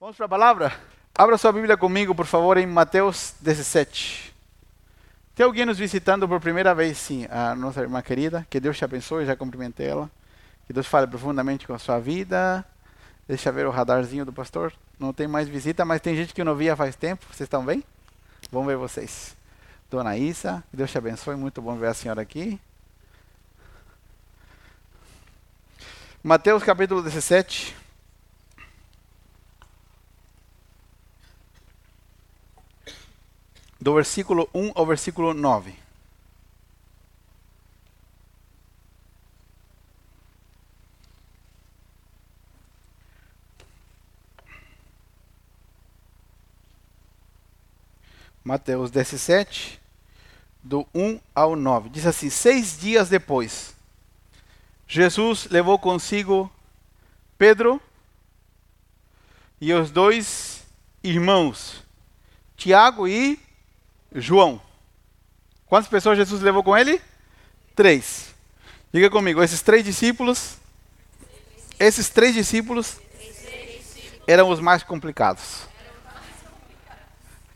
Vamos para a palavra? Abra sua Bíblia comigo, por favor, em Mateus 17. Tem alguém nos visitando por primeira vez? Sim, a nossa irmã querida. Que Deus te abençoe, já cumprimentei ela. Que Deus fale profundamente com a sua vida. Deixa ver o radarzinho do pastor. Não tem mais visita, mas tem gente que não via faz tempo. Vocês estão bem? Vamos ver vocês. Dona Isa, que Deus te abençoe. Muito bom ver a senhora aqui. Mateus capítulo 17. Do versículo 1 ao versículo 9. Mateus 17, do 1 ao 9. Diz assim: Seis dias depois, Jesus levou consigo Pedro e os dois irmãos, Tiago e João. Quantas pessoas Jesus levou com ele? Três. Diga comigo, esses três discípulos, esses três discípulos eram os mais complicados.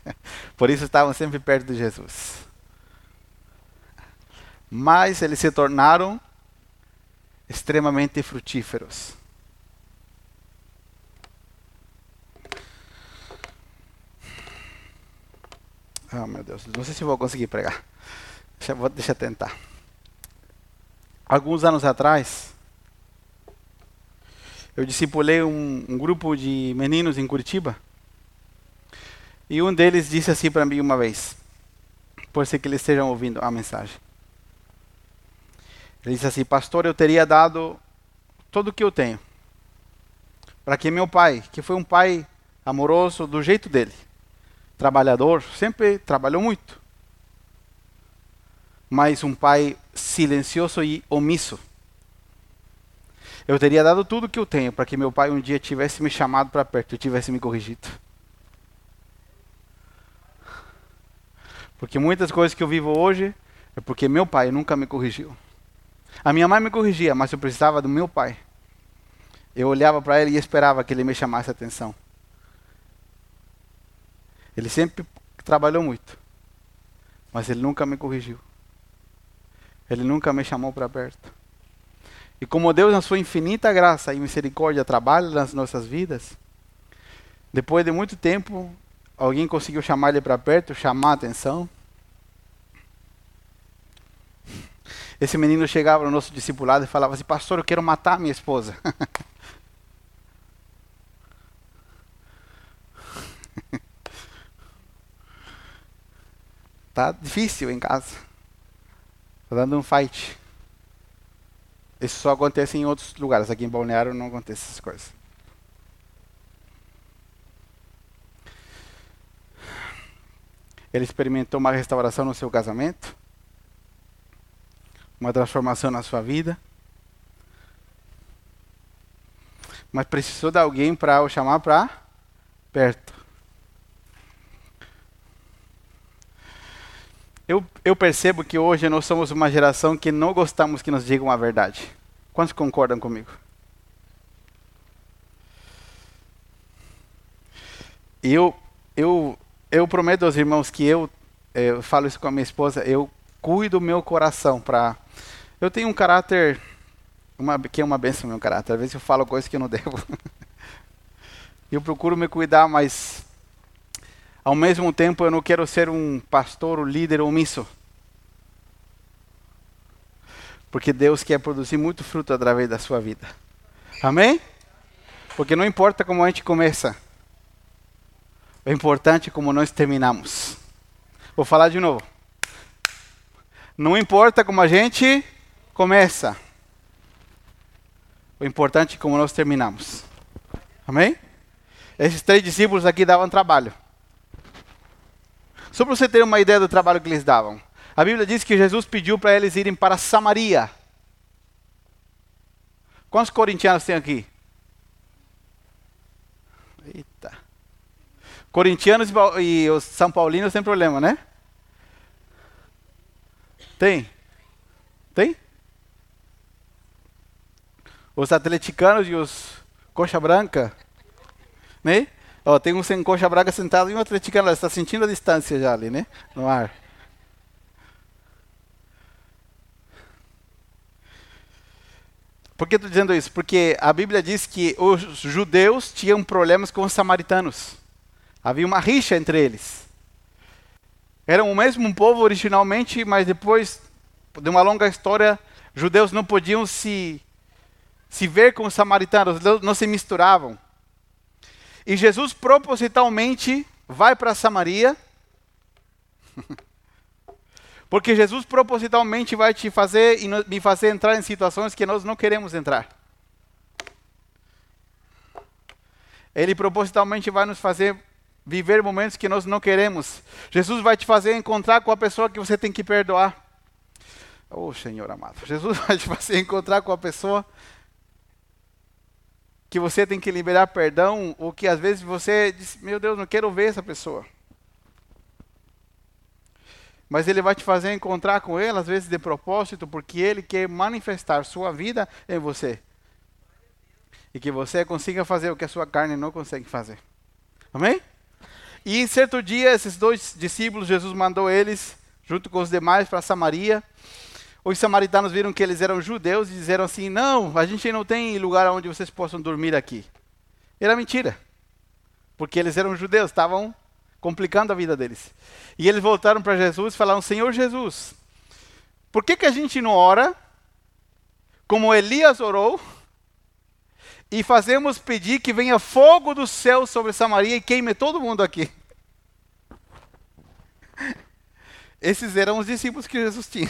Por isso estavam sempre perto de Jesus. Mas eles se tornaram extremamente frutíferos. Oh, meu Deus, não sei se vou conseguir pregar. Deixa, vou, deixa eu tentar. Alguns anos atrás, eu discipulei um, um grupo de meninos em Curitiba. E um deles disse assim para mim uma vez, por ser que eles estejam ouvindo a mensagem. Ele disse assim: Pastor, eu teria dado tudo o que eu tenho para que meu pai, que foi um pai amoroso do jeito dele, trabalhador, sempre trabalhou muito. Mas um pai silencioso e omisso. Eu teria dado tudo que eu tenho para que meu pai um dia tivesse me chamado para perto e tivesse me corrigido. Porque muitas coisas que eu vivo hoje é porque meu pai nunca me corrigiu. A minha mãe me corrigia, mas eu precisava do meu pai. Eu olhava para ele e esperava que ele me chamasse a atenção. Ele sempre trabalhou muito, mas ele nunca me corrigiu. Ele nunca me chamou para perto. E como Deus, na sua infinita graça e misericórdia, trabalha nas nossas vidas, depois de muito tempo, alguém conseguiu chamar ele para perto, chamar a atenção. Esse menino chegava no nosso discipulado e falava assim: Pastor, eu quero matar minha esposa. Tá difícil em casa. Tá dando um fight. Isso só acontece em outros lugares. Aqui em Balneário não acontece essas coisas. Ele experimentou uma restauração no seu casamento, uma transformação na sua vida, mas precisou de alguém para o chamar para perto. Eu, eu percebo que hoje nós somos uma geração que não gostamos que nos digam a verdade. Quantos concordam comigo? Eu, eu, eu prometo aos irmãos que eu, eu falo isso com a minha esposa, eu cuido do meu coração para. Eu tenho um caráter, uma, que é uma benção meu caráter. Às vezes eu falo coisas que eu não devo. eu procuro me cuidar, mas ao mesmo tempo, eu não quero ser um pastor, um líder omisso. Porque Deus quer produzir muito fruto através da sua vida. Amém? Porque não importa como a gente começa. O importante é como nós terminamos. Vou falar de novo. Não importa como a gente começa. O importante é como nós terminamos. Amém? Esses três discípulos aqui davam trabalho. Só para você ter uma ideia do trabalho que eles davam. A Bíblia diz que Jesus pediu para eles irem para Samaria. Quantos corintianos tem aqui? Eita. Corintianos e os São Paulinos tem problema, né? Tem? Tem? Os atleticanos e os coxa branca, né? Ó, tem um sem coxa braga sentado e um atleticano, está sentindo a distância já ali, né? No ar. Por que estou dizendo isso? Porque a Bíblia diz que os judeus tinham problemas com os samaritanos. Havia uma rixa entre eles. Eram o mesmo povo originalmente, mas depois de uma longa história, judeus não podiam se, se ver com os samaritanos, não se misturavam. E Jesus propositalmente vai para Samaria, porque Jesus propositalmente vai te fazer e me fazer entrar em situações que nós não queremos entrar. Ele propositalmente vai nos fazer viver momentos que nós não queremos. Jesus vai te fazer encontrar com a pessoa que você tem que perdoar. Oh, Senhor amado. Jesus vai te fazer encontrar com a pessoa que você tem que liberar perdão, ou que às vezes você diz: Meu Deus, não quero ver essa pessoa. Mas ele vai te fazer encontrar com ela, às vezes de propósito, porque ele quer manifestar sua vida em você. E que você consiga fazer o que a sua carne não consegue fazer. Amém? E em certo dia, esses dois discípulos, Jesus mandou eles, junto com os demais, para Samaria. Os samaritanos viram que eles eram judeus e disseram assim: Não, a gente não tem lugar onde vocês possam dormir aqui. Era mentira. Porque eles eram judeus, estavam complicando a vida deles. E eles voltaram para Jesus e falaram: Senhor Jesus, por que, que a gente não ora como Elias orou? e fazemos pedir que venha fogo do céu sobre Samaria e queime todo mundo aqui. Esses eram os discípulos que Jesus tinha.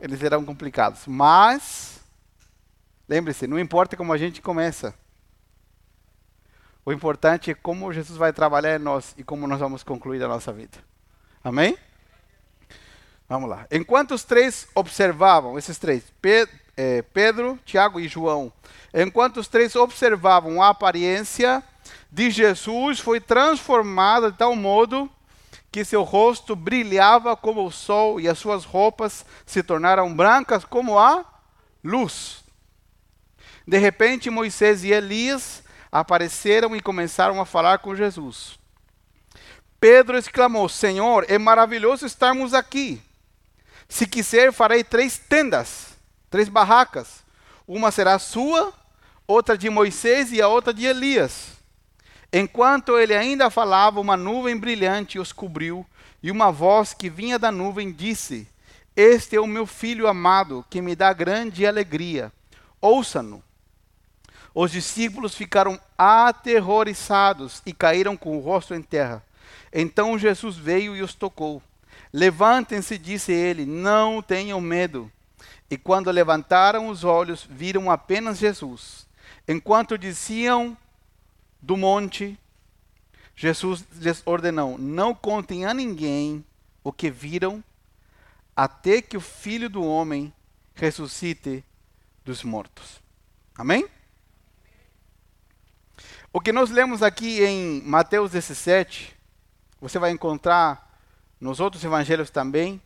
Eles eram complicados. Mas, lembre-se, não importa como a gente começa. O importante é como Jesus vai trabalhar em nós e como nós vamos concluir a nossa vida. Amém? Vamos lá. Enquanto os três observavam, esses três, é, Pedro, Tiago e João. Enquanto os três observavam a aparência de Jesus, foi transformada de tal modo que seu rosto brilhava como o sol e as suas roupas se tornaram brancas como a luz. De repente, Moisés e Elias apareceram e começaram a falar com Jesus. Pedro exclamou: Senhor, é maravilhoso estarmos aqui. Se quiser, farei três tendas três barracas. Uma será sua, outra de Moisés e a outra de Elias. Enquanto ele ainda falava, uma nuvem brilhante os cobriu, e uma voz que vinha da nuvem disse: Este é o meu filho amado, que me dá grande alegria. Ouça-no. Os discípulos ficaram aterrorizados e caíram com o rosto em terra. Então Jesus veio e os tocou. Levantem-se, disse ele, não tenham medo. E quando levantaram os olhos, viram apenas Jesus. Enquanto desciam do monte, Jesus lhes ordenou: Não contem a ninguém o que viram, até que o filho do homem ressuscite dos mortos. Amém? O que nós lemos aqui em Mateus 17, você vai encontrar nos outros evangelhos também.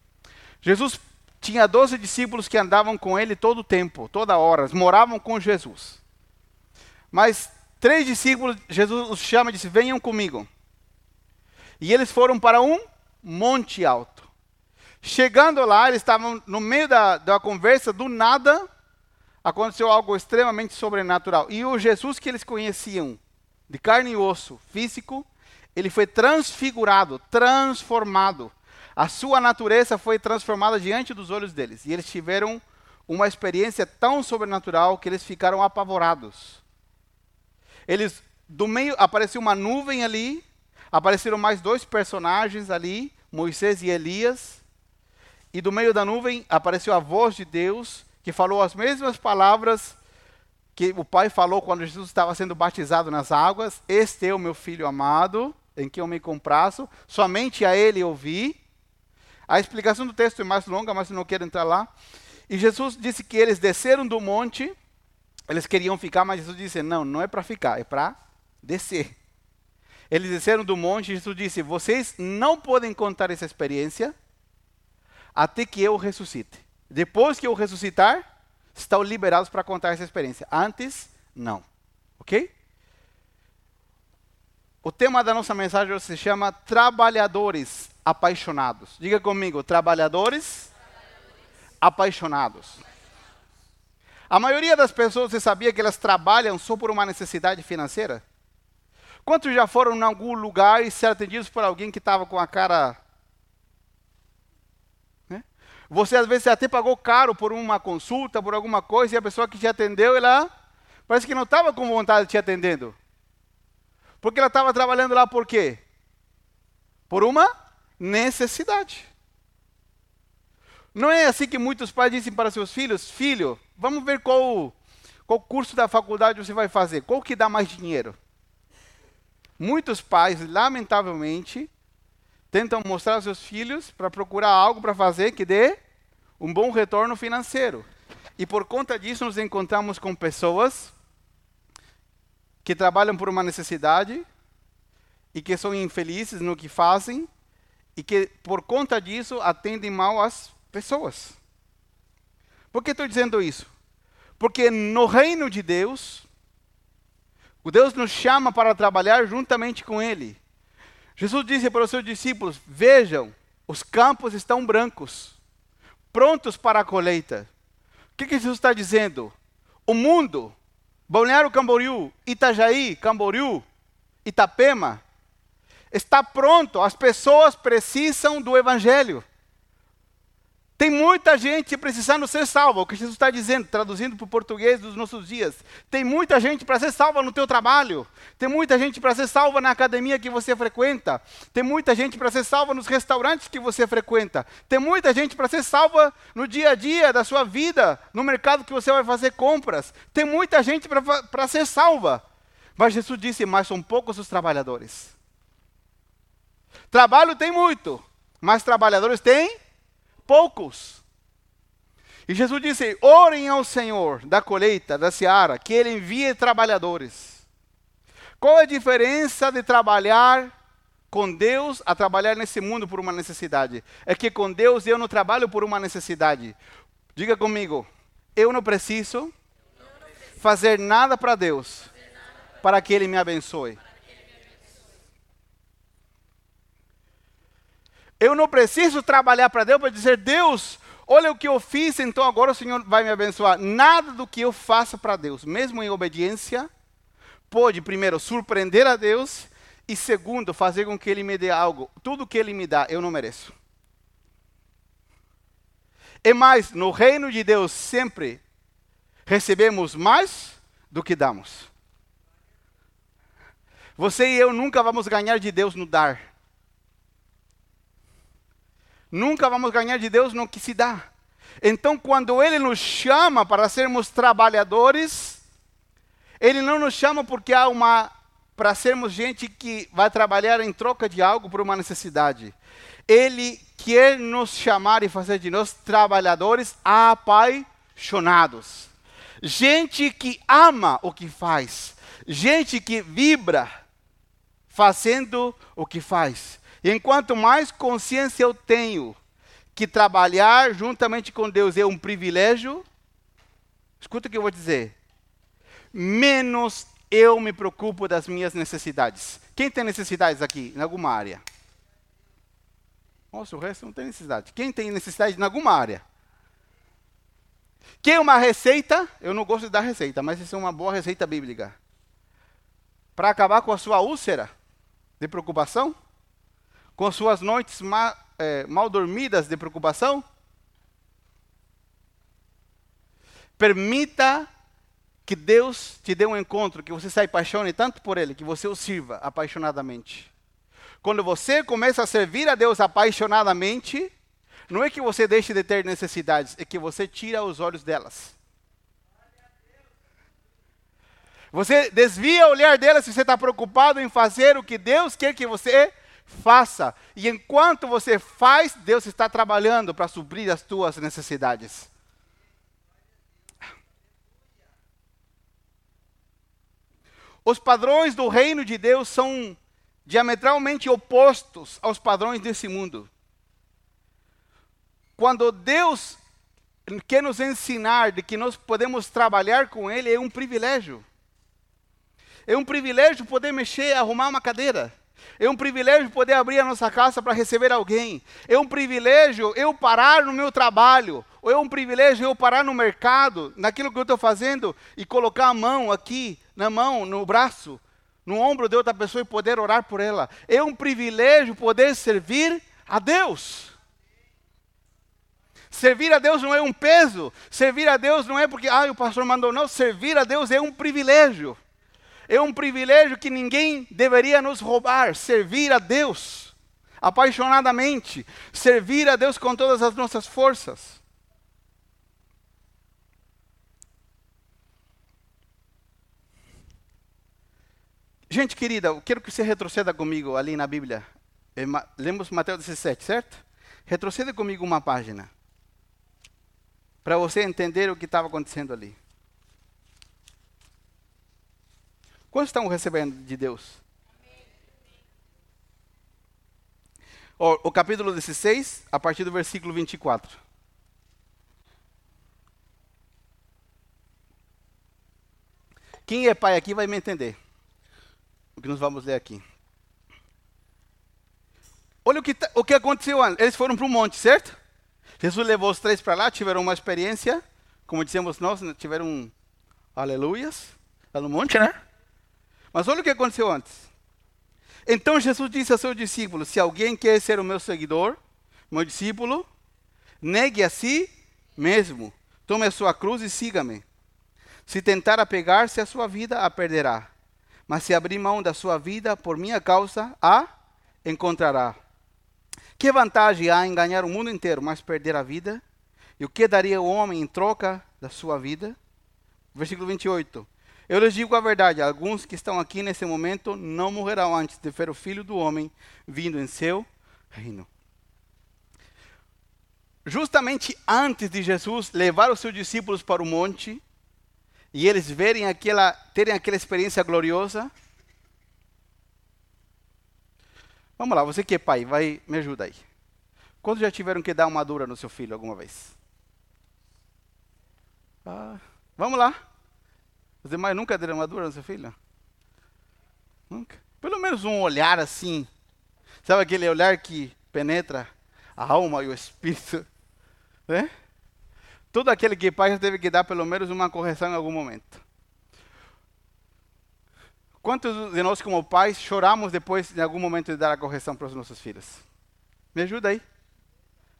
Jesus tinha doze discípulos que andavam com ele todo o tempo, toda hora, moravam com Jesus. Mas três discípulos, Jesus os chama e disse: Venham comigo. E eles foram para um monte alto. Chegando lá, eles estavam no meio da, da conversa, do nada, aconteceu algo extremamente sobrenatural. E o Jesus que eles conheciam, de carne e osso, físico, ele foi transfigurado, transformado a sua natureza foi transformada diante dos olhos deles. E eles tiveram uma experiência tão sobrenatural que eles ficaram apavorados. Eles, do meio, apareceu uma nuvem ali, apareceram mais dois personagens ali, Moisés e Elias. E do meio da nuvem apareceu a voz de Deus, que falou as mesmas palavras que o Pai falou quando Jesus estava sendo batizado nas águas: Este é o meu filho amado, em quem eu me compraço, somente a ele ouvi. A explicação do texto é mais longa, mas não quero entrar lá. E Jesus disse que eles desceram do monte, eles queriam ficar, mas Jesus disse: não, não é para ficar, é para descer. Eles desceram do monte e Jesus disse: vocês não podem contar essa experiência até que eu ressuscite. Depois que eu ressuscitar, estão liberados para contar essa experiência. Antes, não. Ok? O tema da nossa mensagem se chama Trabalhadores Apaixonados. Diga comigo, trabalhadores, trabalhadores. apaixonados. A maioria das pessoas, você sabia que elas trabalham só por uma necessidade financeira? Quantos já foram em algum lugar e ser atendidos por alguém que estava com a cara. Né? Você às vezes até pagou caro por uma consulta, por alguma coisa, e a pessoa que te atendeu, ela parece que não estava com vontade de te atendendo. Porque ela estava trabalhando lá por quê? Por uma necessidade. Não é assim que muitos pais dizem para seus filhos: Filho, vamos ver qual, qual curso da faculdade você vai fazer, qual que dá mais dinheiro. Muitos pais, lamentavelmente, tentam mostrar aos seus filhos para procurar algo para fazer que dê um bom retorno financeiro. E por conta disso, nos encontramos com pessoas que trabalham por uma necessidade e que são infelizes no que fazem e que, por conta disso, atendem mal as pessoas. Por que estou dizendo isso? Porque no reino de Deus, o Deus nos chama para trabalhar juntamente com Ele. Jesus disse para os seus discípulos: Vejam, os campos estão brancos, prontos para a colheita. O que, que Jesus está dizendo? O mundo, Balneário Camboriú, Itajaí, Camboriú, Itapema, está pronto. As pessoas precisam do Evangelho. Tem muita gente precisando ser salva, o que Jesus está dizendo, traduzindo para o português dos nossos dias. Tem muita gente para ser salva no teu trabalho. Tem muita gente para ser salva na academia que você frequenta. Tem muita gente para ser salva nos restaurantes que você frequenta. Tem muita gente para ser salva no dia a dia da sua vida, no mercado que você vai fazer compras. Tem muita gente para ser salva. Mas Jesus disse: Mas são poucos os trabalhadores. Trabalho tem muito, mas trabalhadores tem poucos. E Jesus disse: orem ao Senhor da colheita, da seara, que Ele envie trabalhadores. Qual é a diferença de trabalhar com Deus a trabalhar nesse mundo por uma necessidade? É que com Deus eu não trabalho por uma necessidade. Diga comigo, eu não preciso fazer nada para Deus para que Ele me abençoe. Eu não preciso trabalhar para Deus para dizer, Deus, olha o que eu fiz, então agora o Senhor vai me abençoar. Nada do que eu faça para Deus, mesmo em obediência, pode, primeiro, surpreender a Deus e, segundo, fazer com que Ele me dê algo. Tudo que Ele me dá, eu não mereço. E mais, no reino de Deus, sempre recebemos mais do que damos. Você e eu nunca vamos ganhar de Deus no dar. Nunca vamos ganhar de Deus no que se dá. Então, quando Ele nos chama para sermos trabalhadores, Ele não nos chama porque há uma para sermos gente que vai trabalhar em troca de algo por uma necessidade. Ele quer nos chamar e fazer de nós trabalhadores apaixonados. Gente que ama o que faz. Gente que vibra fazendo o que faz. Enquanto mais consciência eu tenho que trabalhar juntamente com Deus é um privilégio, escuta o que eu vou dizer, menos eu me preocupo das minhas necessidades. Quem tem necessidades aqui, em alguma área? Nossa, o resto não tem necessidade. Quem tem necessidade em alguma área? Quer uma receita? Eu não gosto de dar receita, mas isso é uma boa receita bíblica. Para acabar com a sua úlcera de preocupação? Com suas noites ma, é, mal dormidas de preocupação? Permita que Deus te dê um encontro, que você se apaixone tanto por Ele, que você o sirva apaixonadamente. Quando você começa a servir a Deus apaixonadamente, não é que você deixe de ter necessidades, é que você tira os olhos delas. Você desvia o olhar delas se você está preocupado em fazer o que Deus quer que você faça. E enquanto você faz, Deus está trabalhando para suprir as tuas necessidades. Os padrões do reino de Deus são diametralmente opostos aos padrões desse mundo. Quando Deus quer nos ensinar de que nós podemos trabalhar com Ele, é um privilégio. É um privilégio poder mexer, arrumar uma cadeira. É um privilégio poder abrir a nossa casa para receber alguém. É um privilégio eu parar no meu trabalho. Ou é um privilégio eu parar no mercado, naquilo que eu estou fazendo, e colocar a mão aqui, na mão, no braço, no ombro de outra pessoa e poder orar por ela. É um privilégio poder servir a Deus. Servir a Deus não é um peso. Servir a Deus não é porque, ah, o pastor mandou. Não, servir a Deus é um privilégio. É um privilégio que ninguém deveria nos roubar. Servir a Deus apaixonadamente. Servir a Deus com todas as nossas forças. Gente querida, eu quero que você retroceda comigo ali na Bíblia. Lemos Mateus 17, certo? Retroceda comigo uma página. Para você entender o que estava acontecendo ali. Quantos estão recebendo de Deus? O, o capítulo 16, a partir do versículo 24. Quem é pai aqui vai me entender. O que nós vamos ler aqui. Olha o que, tá, o que aconteceu antes. Eles foram para o monte, certo? Jesus levou os três para lá, tiveram uma experiência, como dissemos nós, né, tiveram aleluias lá no monte, né? Mas olha o que aconteceu antes. Então Jesus disse a seus discípulos: Se alguém quer ser o meu seguidor, meu discípulo, negue a si mesmo, tome a sua cruz e siga-me. Se tentar apegar-se à sua vida, a perderá. Mas se abrir mão da sua vida por minha causa, a encontrará. Que vantagem há em ganhar o mundo inteiro, mas perder a vida? E o que daria o homem em troca da sua vida? Versículo 28. Eu lhes digo a verdade: alguns que estão aqui nesse momento não morrerão antes de ver o filho do homem vindo em seu reino. Justamente antes de Jesus levar os seus discípulos para o monte e eles verem aquela, terem aquela experiência gloriosa. Vamos lá, você que é pai, vai me ajuda aí. Quantos já tiveram que dar uma dura no seu filho alguma vez? Ah, vamos lá. Os demais nunca deram uma dura no seu filho? Nunca. Pelo menos um olhar assim. Sabe aquele olhar que penetra a alma e o espírito? Né? Todo aquele que é pai teve que dar pelo menos uma correção em algum momento. Quantos de nós, como pais, choramos depois de algum momento de dar a correção para os nossos filhos? Me ajuda aí.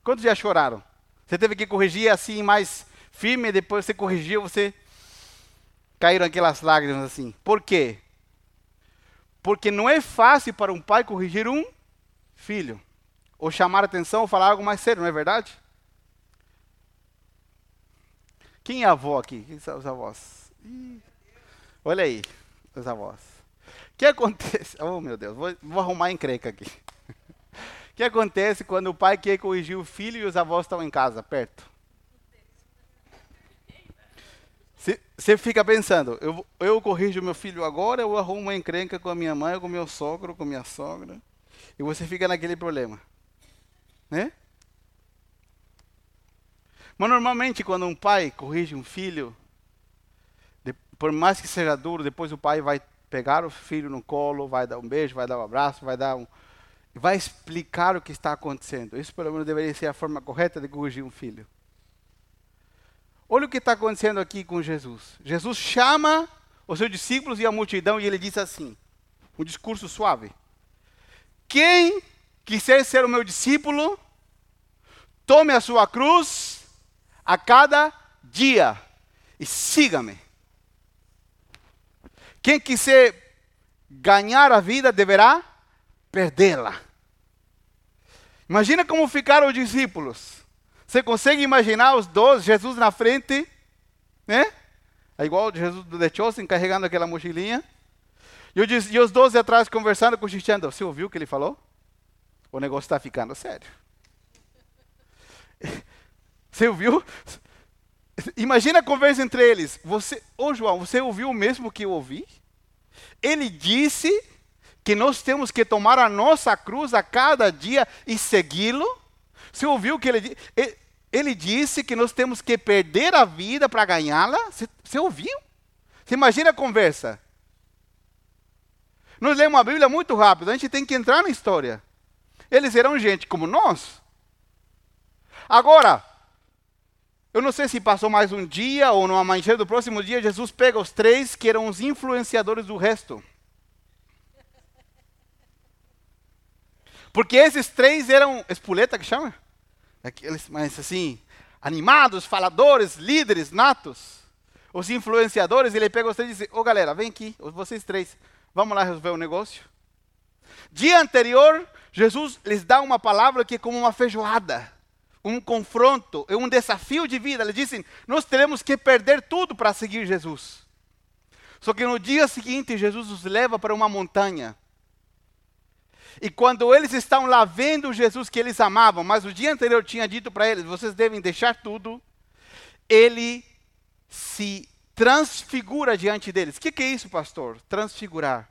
Quantos já choraram? Você teve que corrigir assim mais firme, depois você corrigiu, você caíram aquelas lágrimas assim. Por quê? Porque não é fácil para um pai corrigir um filho. Ou chamar atenção ou falar algo mais sério, não é verdade? Quem é avó aqui? Quem são os avós? Ih, olha aí, os avós. O que acontece? Oh, meu Deus, vou, vou arrumar encrenca aqui. O que acontece quando o pai quer corrigir o filho e os avós estão em casa, perto? Você fica pensando, eu, eu corrijo meu filho agora, ou arrumo uma encrenca com a minha mãe, com meu sogro, com minha sogra. E você fica naquele problema. Né? Mas normalmente quando um pai corrige um filho, de, por mais que seja duro, depois o pai vai pegar o filho no colo, vai dar um beijo, vai dar um abraço, vai dar um vai explicar o que está acontecendo. Isso pelo menos deveria ser a forma correta de corrigir um filho. Olha o que está acontecendo aqui com Jesus. Jesus chama os seus discípulos e a multidão e ele diz assim, um discurso suave. Quem quiser ser o meu discípulo, tome a sua cruz a cada dia e siga-me. Quem quiser ganhar a vida deverá perdê-la. Imagina como ficaram os discípulos. Você consegue imaginar os dois, Jesus na frente, né? É igual Jesus do The Chosen, carregando aquela mochilinha. E, e os doze atrás conversando, cochichando. Você ouviu o que ele falou? O negócio está ficando sério. Você ouviu? Imagina a conversa entre eles. Você, ô oh, João, você ouviu o mesmo que eu ouvi? Ele disse que nós temos que tomar a nossa cruz a cada dia e segui-lo. Você ouviu o que ele disse? Ele disse que nós temos que perder a vida para ganhá-la. Você, você ouviu? Você imagina a conversa? Nós lemos a Bíblia muito rápido, a gente tem que entrar na história. Eles eram gente como nós. Agora, eu não sei se passou mais um dia ou no amanhecer do próximo dia, Jesus pega os três que eram os influenciadores do resto. Porque esses três eram espoleta que chama? Aqueles, mas assim, animados, faladores, líderes natos. Os influenciadores, ele pega três e diz: Ô oh, galera, vem aqui, vocês três, vamos lá resolver o um negócio. Dia anterior, Jesus lhes dá uma palavra que é como uma feijoada, um confronto, é um desafio de vida. Eles dizem: Nós teremos que perder tudo para seguir Jesus. Só que no dia seguinte, Jesus os leva para uma montanha e quando eles estão lá vendo Jesus que eles amavam, mas o dia anterior tinha dito para eles: vocês devem deixar tudo, ele se transfigura diante deles. O que, que é isso, pastor? Transfigurar.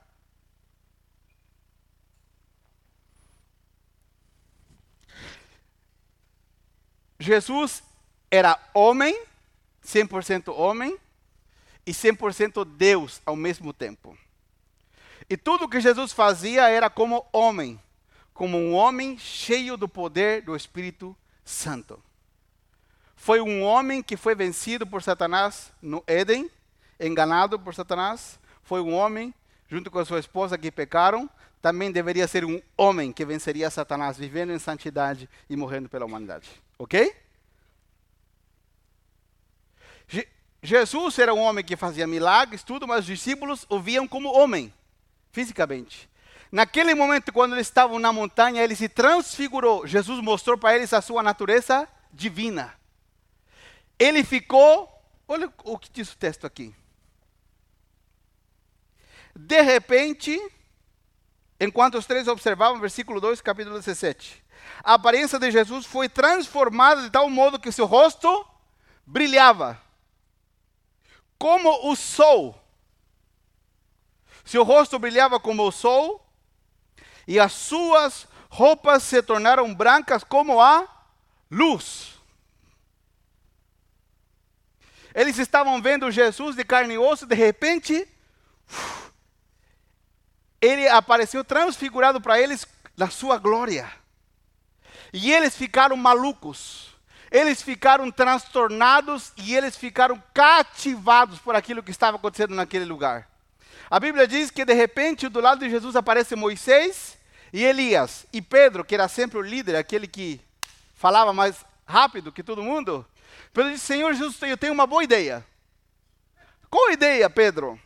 Jesus era homem, 100% homem, e 100% Deus ao mesmo tempo. E tudo que Jesus fazia era como homem, como um homem cheio do poder do Espírito Santo. Foi um homem que foi vencido por Satanás no Éden, enganado por Satanás. Foi um homem, junto com a sua esposa, que pecaram. Também deveria ser um homem que venceria Satanás, vivendo em santidade e morrendo pela humanidade. Ok? Je Jesus era um homem que fazia milagres, tudo, mas os discípulos o viam como homem fisicamente. Naquele momento, quando eles estavam na montanha, ele se transfigurou. Jesus mostrou para eles a sua natureza divina. Ele ficou, olha o que diz o texto aqui. De repente, enquanto os três observavam, versículo 2, capítulo 17, a aparência de Jesus foi transformada de tal modo que seu rosto brilhava como o sol seu rosto brilhava como o sol, e as suas roupas se tornaram brancas como a luz. Eles estavam vendo Jesus de carne e osso, de repente, ele apareceu transfigurado para eles na sua glória. E eles ficaram malucos. Eles ficaram transtornados e eles ficaram cativados por aquilo que estava acontecendo naquele lugar. A Bíblia diz que de repente do lado de Jesus aparece Moisés e Elias. E Pedro, que era sempre o líder, aquele que falava mais rápido que todo mundo. Pedro disse: Senhor Jesus, eu tenho uma boa ideia. Qual a ideia, Pedro?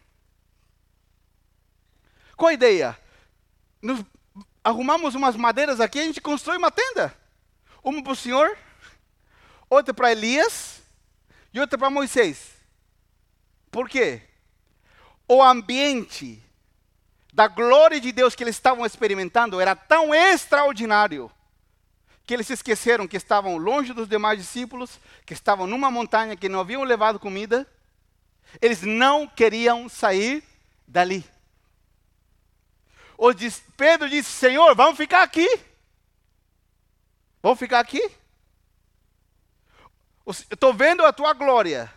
Qual a ideia? Nos arrumamos umas madeiras aqui, a gente constrói uma tenda. Uma para o Senhor, outra para Elias e outra para Moisés. Por quê? O ambiente da glória de Deus que eles estavam experimentando era tão extraordinário que eles se esqueceram que estavam longe dos demais discípulos, que estavam numa montanha que não haviam levado comida. Eles não queriam sair dali. O Pedro disse: Senhor, vamos ficar aqui. Vamos ficar aqui? Estou vendo a tua glória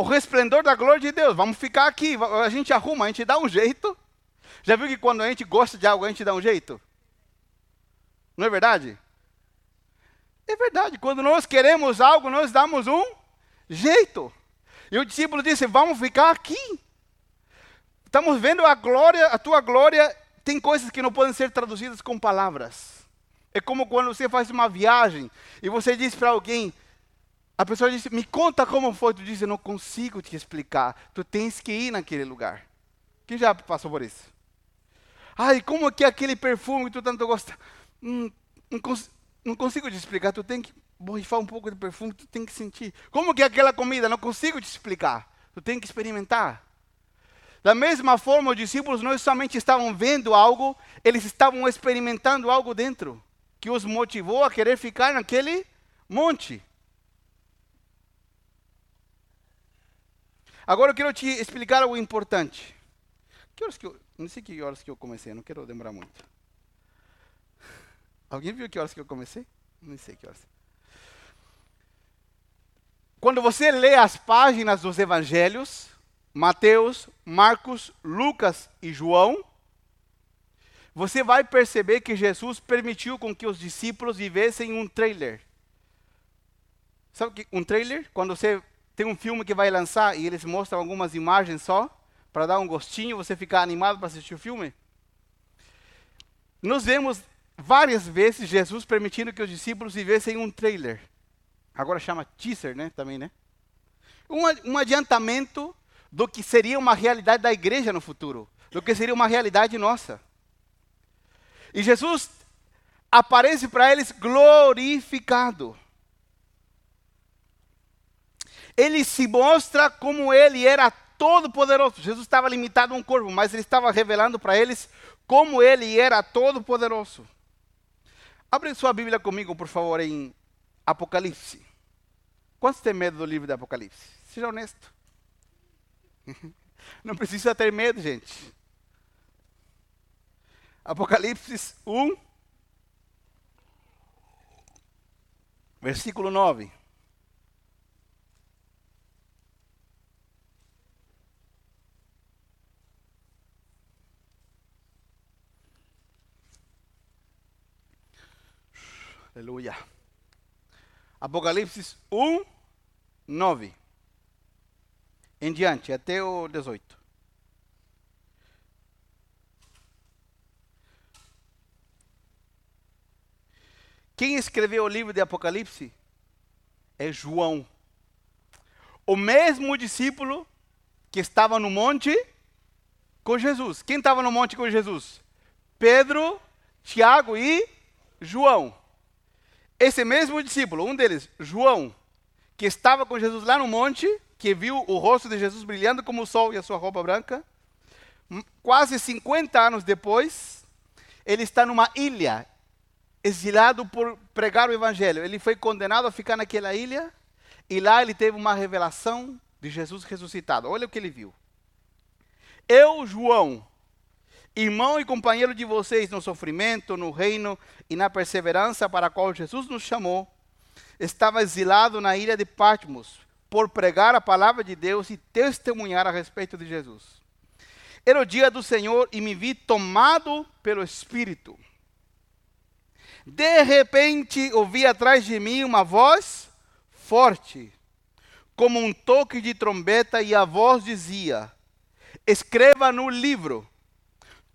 o resplendor da glória de Deus. Vamos ficar aqui, a gente arruma, a gente dá um jeito. Já viu que quando a gente gosta de algo, a gente dá um jeito? Não é verdade? É verdade, quando nós queremos algo, nós damos um jeito. E o discípulo disse: Vamos ficar aqui. Estamos vendo a glória, a tua glória. Tem coisas que não podem ser traduzidas com palavras. É como quando você faz uma viagem e você diz para alguém: a pessoa disse: Me conta como foi. Tu diz: Eu não consigo te explicar. Tu tens que ir naquele lugar. Quem já passou por isso? Ai, como que é aquele perfume que tu tanto gosta? Hum, não, cons não, consigo te explicar. Tu tem que borrifar um pouco de perfume, tu tem que sentir. Como que é aquela comida? Não consigo te explicar. Tu tem que experimentar. Da mesma forma, os discípulos não somente estavam vendo algo, eles estavam experimentando algo dentro, que os motivou a querer ficar naquele monte. Agora eu quero te explicar algo importante. Que horas que eu, não sei que horas que eu comecei, não quero demorar muito. Alguém viu que horas que eu comecei? Não sei que horas. Quando você lê as páginas dos evangelhos, Mateus, Marcos, Lucas e João, você vai perceber que Jesus permitiu com que os discípulos vivessem um trailer. Sabe que um trailer? Quando você tem um filme que vai lançar e eles mostram algumas imagens só, para dar um gostinho, você ficar animado para assistir o filme? Nós vemos várias vezes Jesus permitindo que os discípulos vivessem um trailer. Agora chama teaser, né? Também, né? Um, um adiantamento do que seria uma realidade da igreja no futuro, do que seria uma realidade nossa. E Jesus aparece para eles glorificado. Ele se mostra como ele era todo poderoso. Jesus estava limitado a um corpo, mas ele estava revelando para eles como ele era todo poderoso. Abre sua Bíblia comigo, por favor, em Apocalipse. Quantos têm medo do livro de Apocalipse? Seja honesto. Não precisa ter medo, gente. Apocalipse 1, versículo 9. Aleluia. Apocalipse 1, 9. Em diante, até o 18. Quem escreveu o livro de Apocalipse? É João. O mesmo discípulo que estava no monte com Jesus. Quem estava no monte com Jesus? Pedro, Tiago e João. Esse mesmo discípulo, um deles, João, que estava com Jesus lá no monte, que viu o rosto de Jesus brilhando como o sol e a sua roupa branca, quase 50 anos depois, ele está numa ilha exilado por pregar o evangelho. Ele foi condenado a ficar naquela ilha e lá ele teve uma revelação de Jesus ressuscitado. Olha o que ele viu. Eu, João, irmão e companheiro de vocês no sofrimento, no reino e na perseverança para a qual Jesus nos chamou, estava exilado na ilha de Patmos por pregar a palavra de Deus e testemunhar a respeito de Jesus. Era o dia do Senhor e me vi tomado pelo Espírito de repente ouvi atrás de mim uma voz forte, como um toque de trombeta, e a voz dizia: Escreva no livro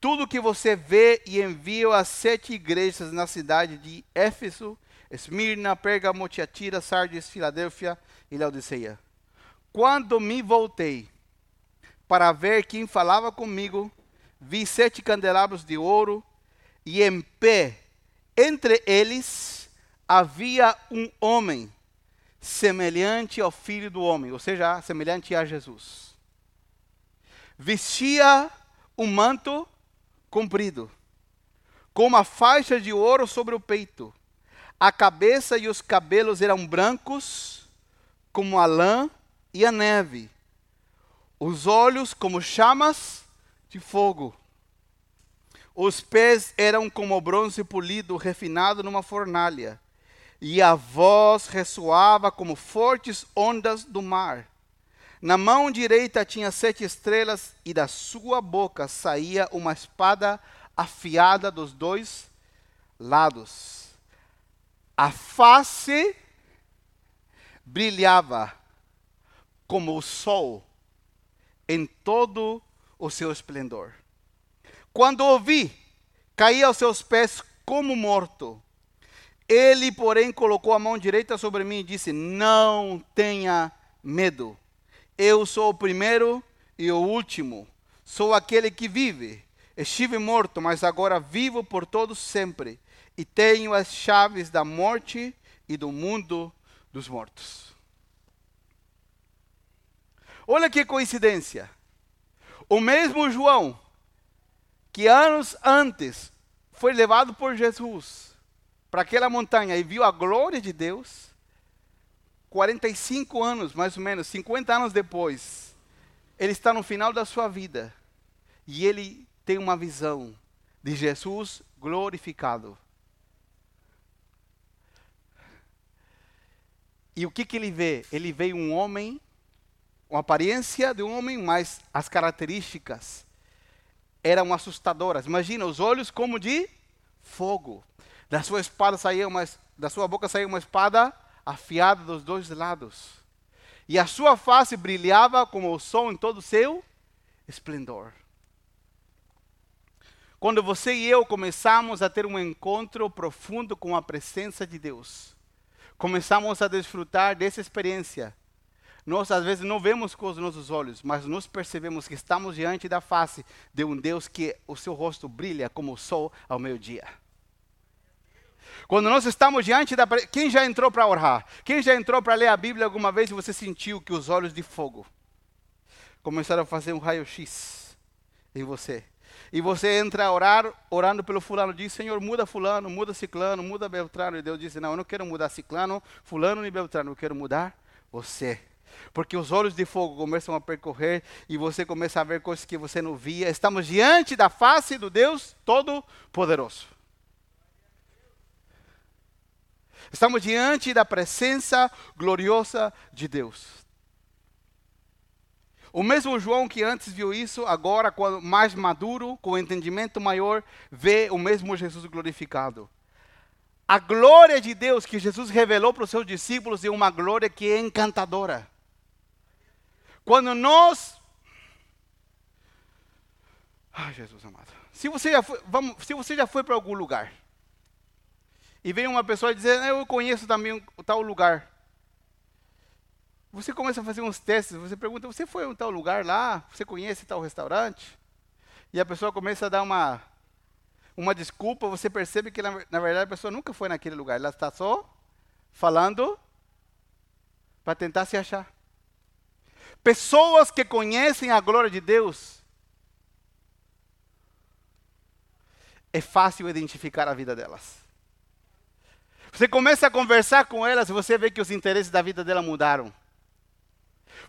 tudo que você vê e envia às sete igrejas na cidade de Éfeso, Esmirna, Pérgamo, Tiatira, Sardes, Filadélfia e Laodiceia. Quando me voltei para ver quem falava comigo, vi sete candelabros de ouro e em pé entre eles havia um homem semelhante ao filho do homem, ou seja, semelhante a Jesus. Vestia um manto comprido, com uma faixa de ouro sobre o peito. A cabeça e os cabelos eram brancos, como a lã e a neve. Os olhos como chamas de fogo os pés eram como bronze polido, refinado numa fornalha, e a voz ressoava como fortes ondas do mar. Na mão direita tinha sete estrelas, e da sua boca saía uma espada afiada dos dois lados. A face brilhava como o sol em todo o seu esplendor. Quando ouvi, caí aos seus pés como morto. Ele, porém, colocou a mão direita sobre mim e disse: Não tenha medo. Eu sou o primeiro e o último. Sou aquele que vive. Estive morto, mas agora vivo por todos sempre. E tenho as chaves da morte e do mundo dos mortos. Olha que coincidência. O mesmo João que anos antes foi levado por Jesus para aquela montanha e viu a glória de Deus, 45 anos, mais ou menos, 50 anos depois, ele está no final da sua vida e ele tem uma visão de Jesus glorificado. E o que, que ele vê? Ele vê um homem uma aparência de um homem, mas as características eram assustadoras. Imagina os olhos como de fogo. Da sua espada saía uma, da sua boca saía uma espada afiada dos dois lados. E a sua face brilhava como o sol em todo o seu esplendor. Quando você e eu começamos a ter um encontro profundo com a presença de Deus, começamos a desfrutar dessa experiência. Nós às vezes não vemos com os nossos olhos, mas nos percebemos que estamos diante da face de um Deus que o seu rosto brilha como o sol ao meio-dia. Quando nós estamos diante da. Quem já entrou para orar? Quem já entrou para ler a Bíblia alguma vez e você sentiu que os olhos de fogo começaram a fazer um raio-x em você? E você entra a orar, orando pelo fulano, diz, Senhor, muda fulano, muda ciclano, muda Beltrano. E Deus diz, não, eu não quero mudar ciclano, fulano e Beltrano, eu quero mudar você. Porque os olhos de fogo começam a percorrer e você começa a ver coisas que você não via. Estamos diante da face do Deus Todo-Poderoso. Estamos diante da presença gloriosa de Deus. O mesmo João que antes viu isso, agora, mais maduro, com entendimento maior, vê o mesmo Jesus glorificado. A glória de Deus que Jesus revelou para os seus discípulos é uma glória que é encantadora. Quando nós. Ai, Jesus amado. Se você já foi, vamos, se você já foi para algum lugar, e vem uma pessoa dizer, eu conheço também tal lugar. Você começa a fazer uns testes, você pergunta, você foi a um tal lugar lá? Você conhece tal restaurante? E a pessoa começa a dar uma, uma desculpa, você percebe que na, na verdade a pessoa nunca foi naquele lugar, ela está só falando para tentar se achar. Pessoas que conhecem a glória de Deus, é fácil identificar a vida delas. Você começa a conversar com elas você vê que os interesses da vida dela mudaram.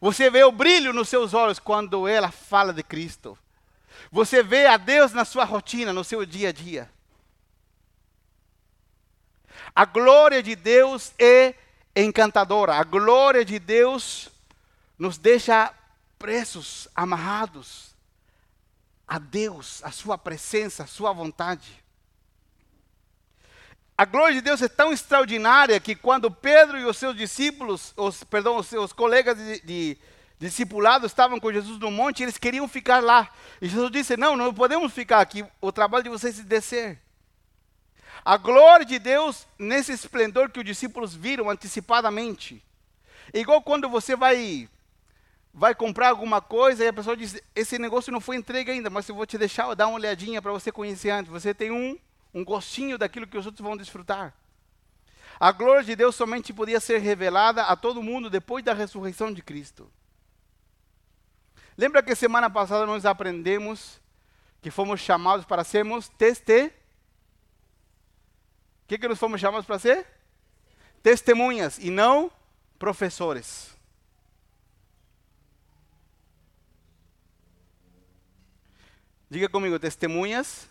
Você vê o brilho nos seus olhos quando ela fala de Cristo. Você vê a Deus na sua rotina, no seu dia a dia. A glória de Deus é encantadora. A glória de Deus nos deixa presos, amarrados a Deus, a sua presença, a sua vontade. A glória de Deus é tão extraordinária que quando Pedro e os seus discípulos, os, perdão, os seus colegas de, de, de discipulado estavam com Jesus no monte, eles queriam ficar lá. E Jesus disse: Não, não podemos ficar aqui, o trabalho de vocês é descer. A glória de Deus nesse esplendor que os discípulos viram antecipadamente. Igual quando você vai vai comprar alguma coisa e a pessoa diz: Esse negócio não foi entregue ainda, mas eu vou te deixar dar uma olhadinha para você conhecer antes. Você tem um um gostinho daquilo que os outros vão desfrutar. A glória de Deus somente podia ser revelada a todo mundo depois da ressurreição de Cristo. Lembra que semana passada nós aprendemos que fomos chamados para sermos teste. O que, que nós fomos chamados para ser? Testemunhas e não professores. Diga comigo, testemunhas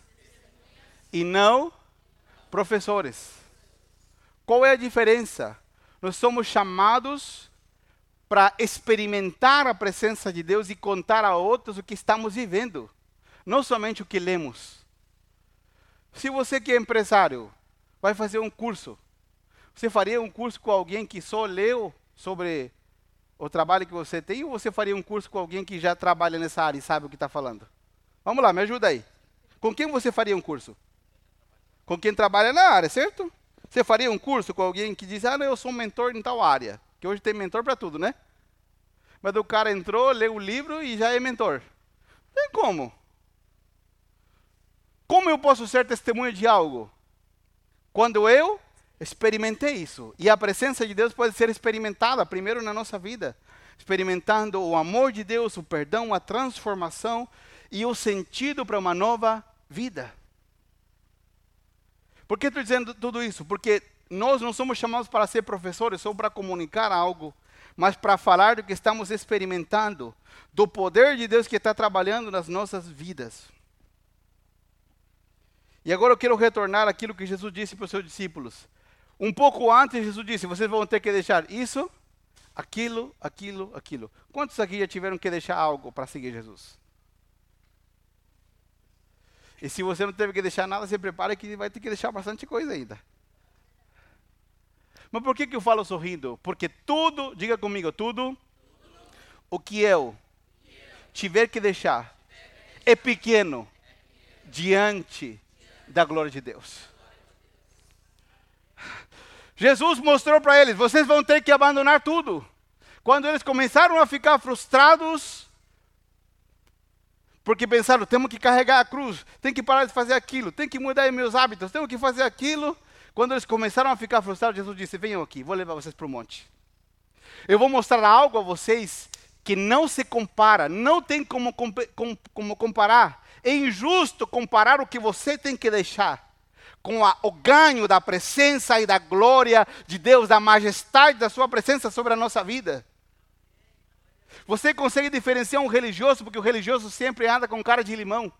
e não professores. Qual é a diferença? Nós somos chamados para experimentar a presença de Deus e contar a outros o que estamos vivendo, não somente o que lemos. Se você que é empresário vai fazer um curso, você faria um curso com alguém que só leu sobre o trabalho que você tem ou você faria um curso com alguém que já trabalha nessa área e sabe o que está falando? Vamos lá, me ajuda aí. Com quem você faria um curso? Com quem trabalha na área, certo? Você faria um curso com alguém que diz, ah, não, eu sou um mentor em tal área. Que hoje tem mentor para tudo, né? Mas o cara entrou, leu o livro e já é mentor. Tem como? Como eu posso ser testemunha de algo? Quando eu experimentei isso. E a presença de Deus pode ser experimentada primeiro na nossa vida. Experimentando o amor de Deus, o perdão, a transformação e o sentido para uma nova vida. Por que estou dizendo tudo isso? Porque nós não somos chamados para ser professores ou para comunicar algo, mas para falar do que estamos experimentando, do poder de Deus que está trabalhando nas nossas vidas. E agora eu quero retornar aquilo que Jesus disse para os seus discípulos. Um pouco antes, Jesus disse: vocês vão ter que deixar isso aquilo, aquilo, aquilo. Quantos aqui já tiveram que deixar algo para seguir Jesus? E se você não teve que deixar nada, se prepare que vai ter que deixar bastante coisa ainda. Mas por que, que eu falo sorrindo? Porque tudo, diga comigo, tudo o que eu tiver que deixar é pequeno diante da glória de Deus. Jesus mostrou para eles: vocês vão ter que abandonar tudo. Quando eles começaram a ficar frustrados, porque pensaram, temos que carregar a cruz, tem que parar de fazer aquilo, tem que mudar meus hábitos, temos que fazer aquilo. Quando eles começaram a ficar frustrados, Jesus disse: Venham aqui, vou levar vocês para o monte. Eu vou mostrar algo a vocês que não se compara, não tem como, como comparar. É injusto comparar o que você tem que deixar com a, o ganho da presença e da glória de Deus, da majestade da Sua presença sobre a nossa vida. Você consegue diferenciar um religioso, porque o religioso sempre anda com cara de limão.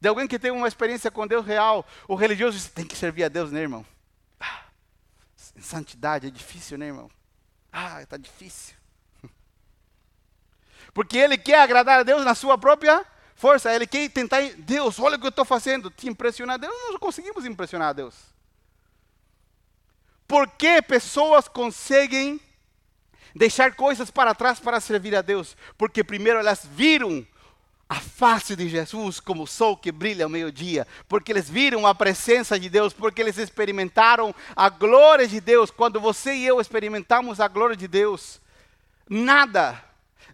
De alguém que tem uma experiência com Deus real, o religioso diz, tem que servir a Deus, né, irmão? Ah, santidade é difícil, né, irmão? Ah, está difícil. Porque ele quer agradar a Deus na sua própria força. Ele quer tentar, Deus, olha o que eu estou fazendo, te impressionar. Deus, não conseguimos impressionar a Deus. Por que pessoas conseguem deixar coisas para trás para servir a Deus? Porque primeiro elas viram a face de Jesus como o sol que brilha ao meio-dia, porque eles viram a presença de Deus, porque eles experimentaram a glória de Deus. Quando você e eu experimentamos a glória de Deus, nada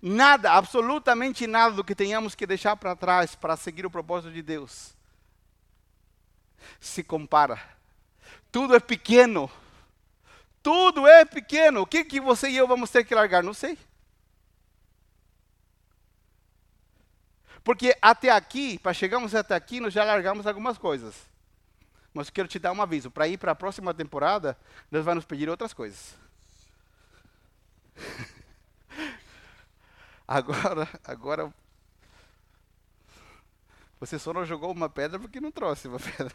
Nada, absolutamente nada do que tenhamos que deixar para trás para seguir o propósito de Deus se compara. Tudo é pequeno. Tudo é pequeno. O que, que você e eu vamos ter que largar? Não sei. Porque até aqui, para chegarmos até aqui, nós já largamos algumas coisas. Mas quero te dar um aviso. Para ir para a próxima temporada, Deus vai nos pedir outras coisas. Agora, agora você só não jogou uma pedra porque não trouxe uma pedra.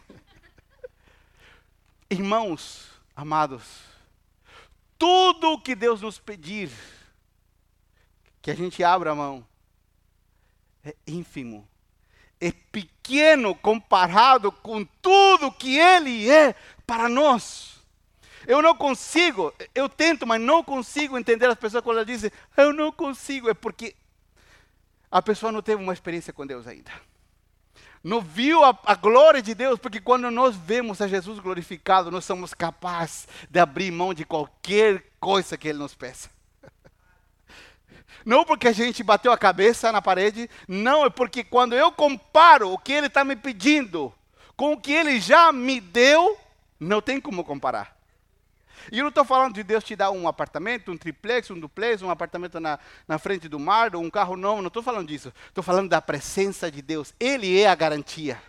Irmãos, amados, tudo o que Deus nos pedir, que a gente abra a mão, é ínfimo, é pequeno comparado com tudo que Ele é para nós. Eu não consigo, eu tento, mas não consigo entender as pessoas quando elas dizem, eu não consigo. É porque a pessoa não teve uma experiência com Deus ainda. Não viu a, a glória de Deus, porque quando nós vemos a Jesus glorificado, nós somos capazes de abrir mão de qualquer coisa que Ele nos peça. Não porque a gente bateu a cabeça na parede, não, é porque quando eu comparo o que Ele está me pedindo com o que Ele já me deu, não tem como comparar. E eu não estou falando de Deus te dar um apartamento, um triplex, um duplex, um apartamento na, na frente do mar, ou um carro novo, não estou falando disso. Estou falando da presença de Deus. Ele é a garantia.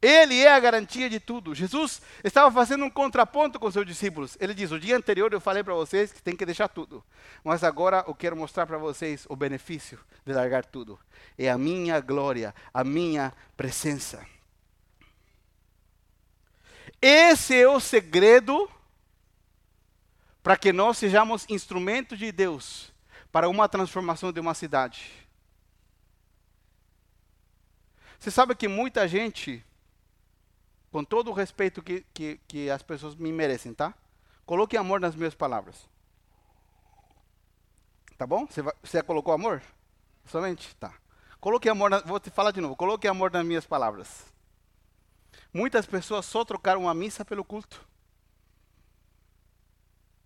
Ele é a garantia de tudo. Jesus estava fazendo um contraponto com seus discípulos. Ele diz: O dia anterior eu falei para vocês que tem que deixar tudo. Mas agora eu quero mostrar para vocês o benefício de largar tudo. É a minha glória, a minha presença. Esse é o segredo para que nós sejamos instrumentos de Deus para uma transformação de uma cidade. Você sabe que muita gente, com todo o respeito que, que, que as pessoas me merecem, tá? Coloque amor nas minhas palavras. Tá bom? Você, vai, você colocou amor? Somente? Tá. Coloque amor, na, vou te falar de novo. Coloque amor nas minhas palavras. Muitas pessoas só trocaram a missa pelo culto.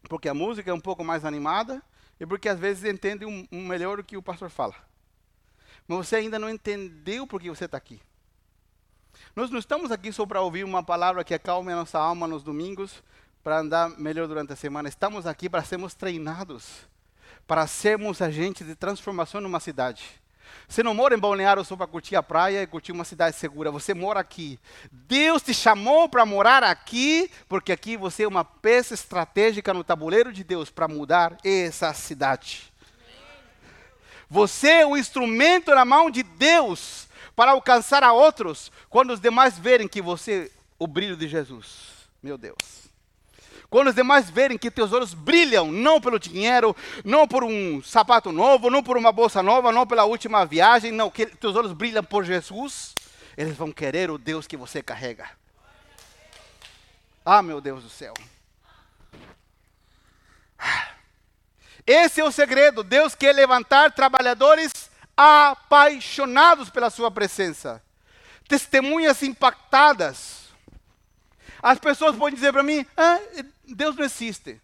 Porque a música é um pouco mais animada e porque às vezes entende um, um melhor o que o pastor fala. Mas você ainda não entendeu por que você está aqui. Nós não estamos aqui só para ouvir uma palavra que acalme a nossa alma nos domingos, para andar melhor durante a semana. Estamos aqui para sermos treinados, para sermos agentes de transformação numa cidade. Você não mora em Balneário só para curtir a praia e curtir uma cidade segura. Você mora aqui. Deus te chamou para morar aqui, porque aqui você é uma peça estratégica no tabuleiro de Deus para mudar essa cidade. Você é o instrumento na mão de Deus para alcançar a outros quando os demais verem que você é o brilho de Jesus. Meu Deus. Quando os demais verem que teus olhos brilham, não pelo dinheiro, não por um sapato novo, não por uma bolsa nova, não pela última viagem, não, que teus olhos brilham por Jesus, eles vão querer o Deus que você carrega. Ah, meu Deus do céu. Esse é o segredo. Deus quer levantar trabalhadores apaixonados pela sua presença. Testemunhas impactadas. As pessoas podem dizer para mim: ah, Deus não existe.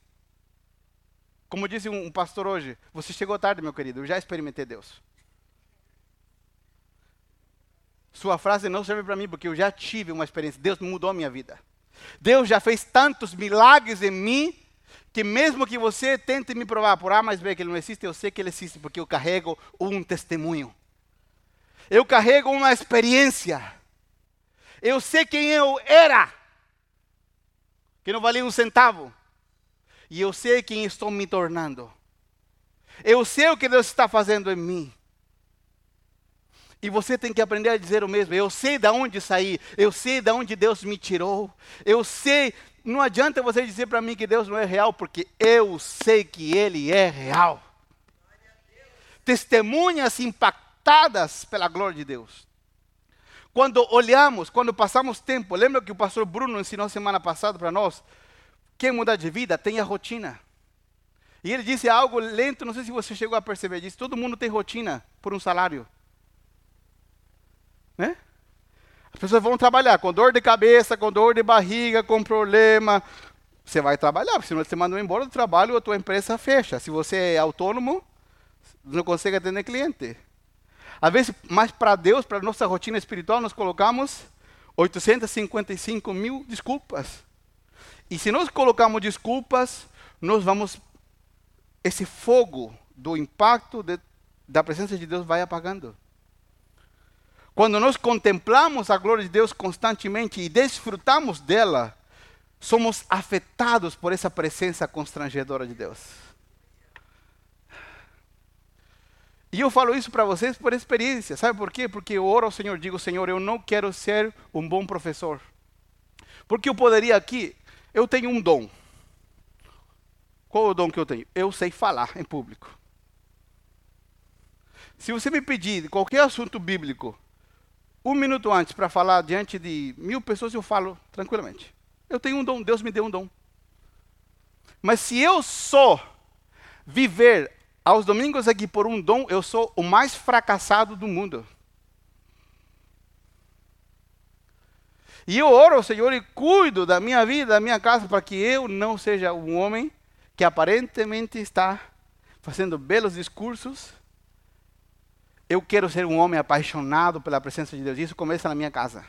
Como disse um pastor hoje, você chegou tarde, meu querido, eu já experimentei Deus. Sua frase não serve para mim, porque eu já tive uma experiência. Deus mudou a minha vida. Deus já fez tantos milagres em mim que mesmo que você tente me provar por A mais B que ele não existe, eu sei que ele existe porque eu carrego um testemunho. Eu carrego uma experiência. Eu sei quem eu era, que não valia um centavo. E eu sei quem estou me tornando. Eu sei o que Deus está fazendo em mim. E você tem que aprender a dizer o mesmo. Eu sei de onde saí. Eu sei de onde Deus me tirou. Eu sei. Não adianta você dizer para mim que Deus não é real, porque eu sei que Ele é real. Testemunhas impactadas pela glória de Deus. Quando olhamos, quando passamos tempo, lembra que o pastor Bruno ensinou semana passada para nós? Quem mudar de vida tem a rotina. E ele disse algo lento, não sei se você chegou a perceber disso. Todo mundo tem rotina por um salário. Né? As pessoas vão trabalhar com dor de cabeça, com dor de barriga, com problema. Você vai trabalhar, porque senão você manda embora do trabalho, a tua empresa fecha. Se você é autônomo, não consegue atender cliente. Às vezes, mas para Deus, para nossa rotina espiritual, nós colocamos 855 mil desculpas. E se nós colocamos desculpas, nós vamos. Esse fogo do impacto de, da presença de Deus vai apagando. Quando nós contemplamos a glória de Deus constantemente e desfrutamos dela, somos afetados por essa presença constrangedora de Deus. E eu falo isso para vocês por experiência. Sabe por quê? Porque eu oro ao Senhor, digo, Senhor, eu não quero ser um bom professor. Porque eu poderia aqui, eu tenho um dom. Qual é o dom que eu tenho? Eu sei falar em público. Se você me pedir qualquer assunto bíblico, um minuto antes para falar diante de mil pessoas, eu falo tranquilamente. Eu tenho um dom, Deus me deu um dom. Mas se eu só viver aos domingos aqui por um dom, eu sou o mais fracassado do mundo. E eu oro ao Senhor e cuido da minha vida, da minha casa, para que eu não seja um homem que aparentemente está fazendo belos discursos, eu quero ser um homem apaixonado pela presença de Deus. Isso começa na minha casa.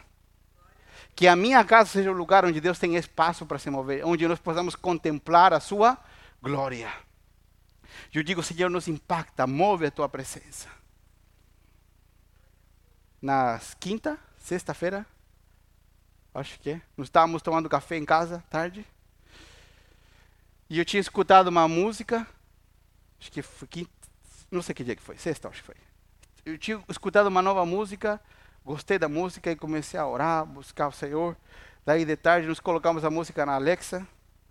Que a minha casa seja o lugar onde Deus tem espaço para se mover, onde nós possamos contemplar a sua glória. Eu digo, Senhor, nos impacta, move a tua presença. Na quinta, sexta-feira, acho que é, nós estávamos tomando café em casa, tarde. E eu tinha escutado uma música, acho que foi quinta, não sei que dia que foi, sexta, acho que foi eu tinha escutado uma nova música, gostei da música e comecei a orar, buscar o Senhor. Daí de tarde nos colocamos a música na Alexa